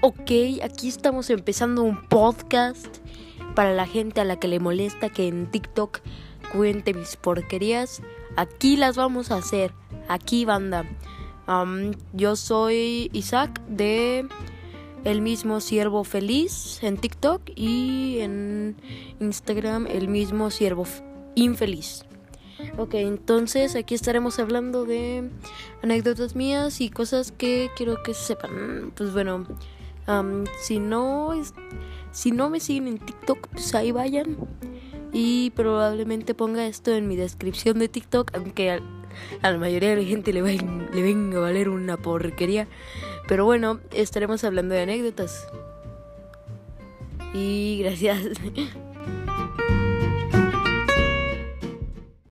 Ok, aquí estamos empezando un podcast para la gente a la que le molesta que en TikTok cuente mis porquerías. Aquí las vamos a hacer. Aquí, banda. Yo soy Isaac de El mismo Siervo Feliz en TikTok y en Instagram El mismo Siervo Infeliz. Ok, entonces aquí estaremos hablando de anécdotas mías y cosas que quiero que sepan. Pues bueno, am, si no es- si no me siguen en TikTok, pues ahí vayan. Y probablemente ponga esto en mi descripción de TikTok, aunque a, la mayoría de la gente le, le venga a valer una porquería. Pero bueno, estaremos hablando de anécdotas. Y gracias.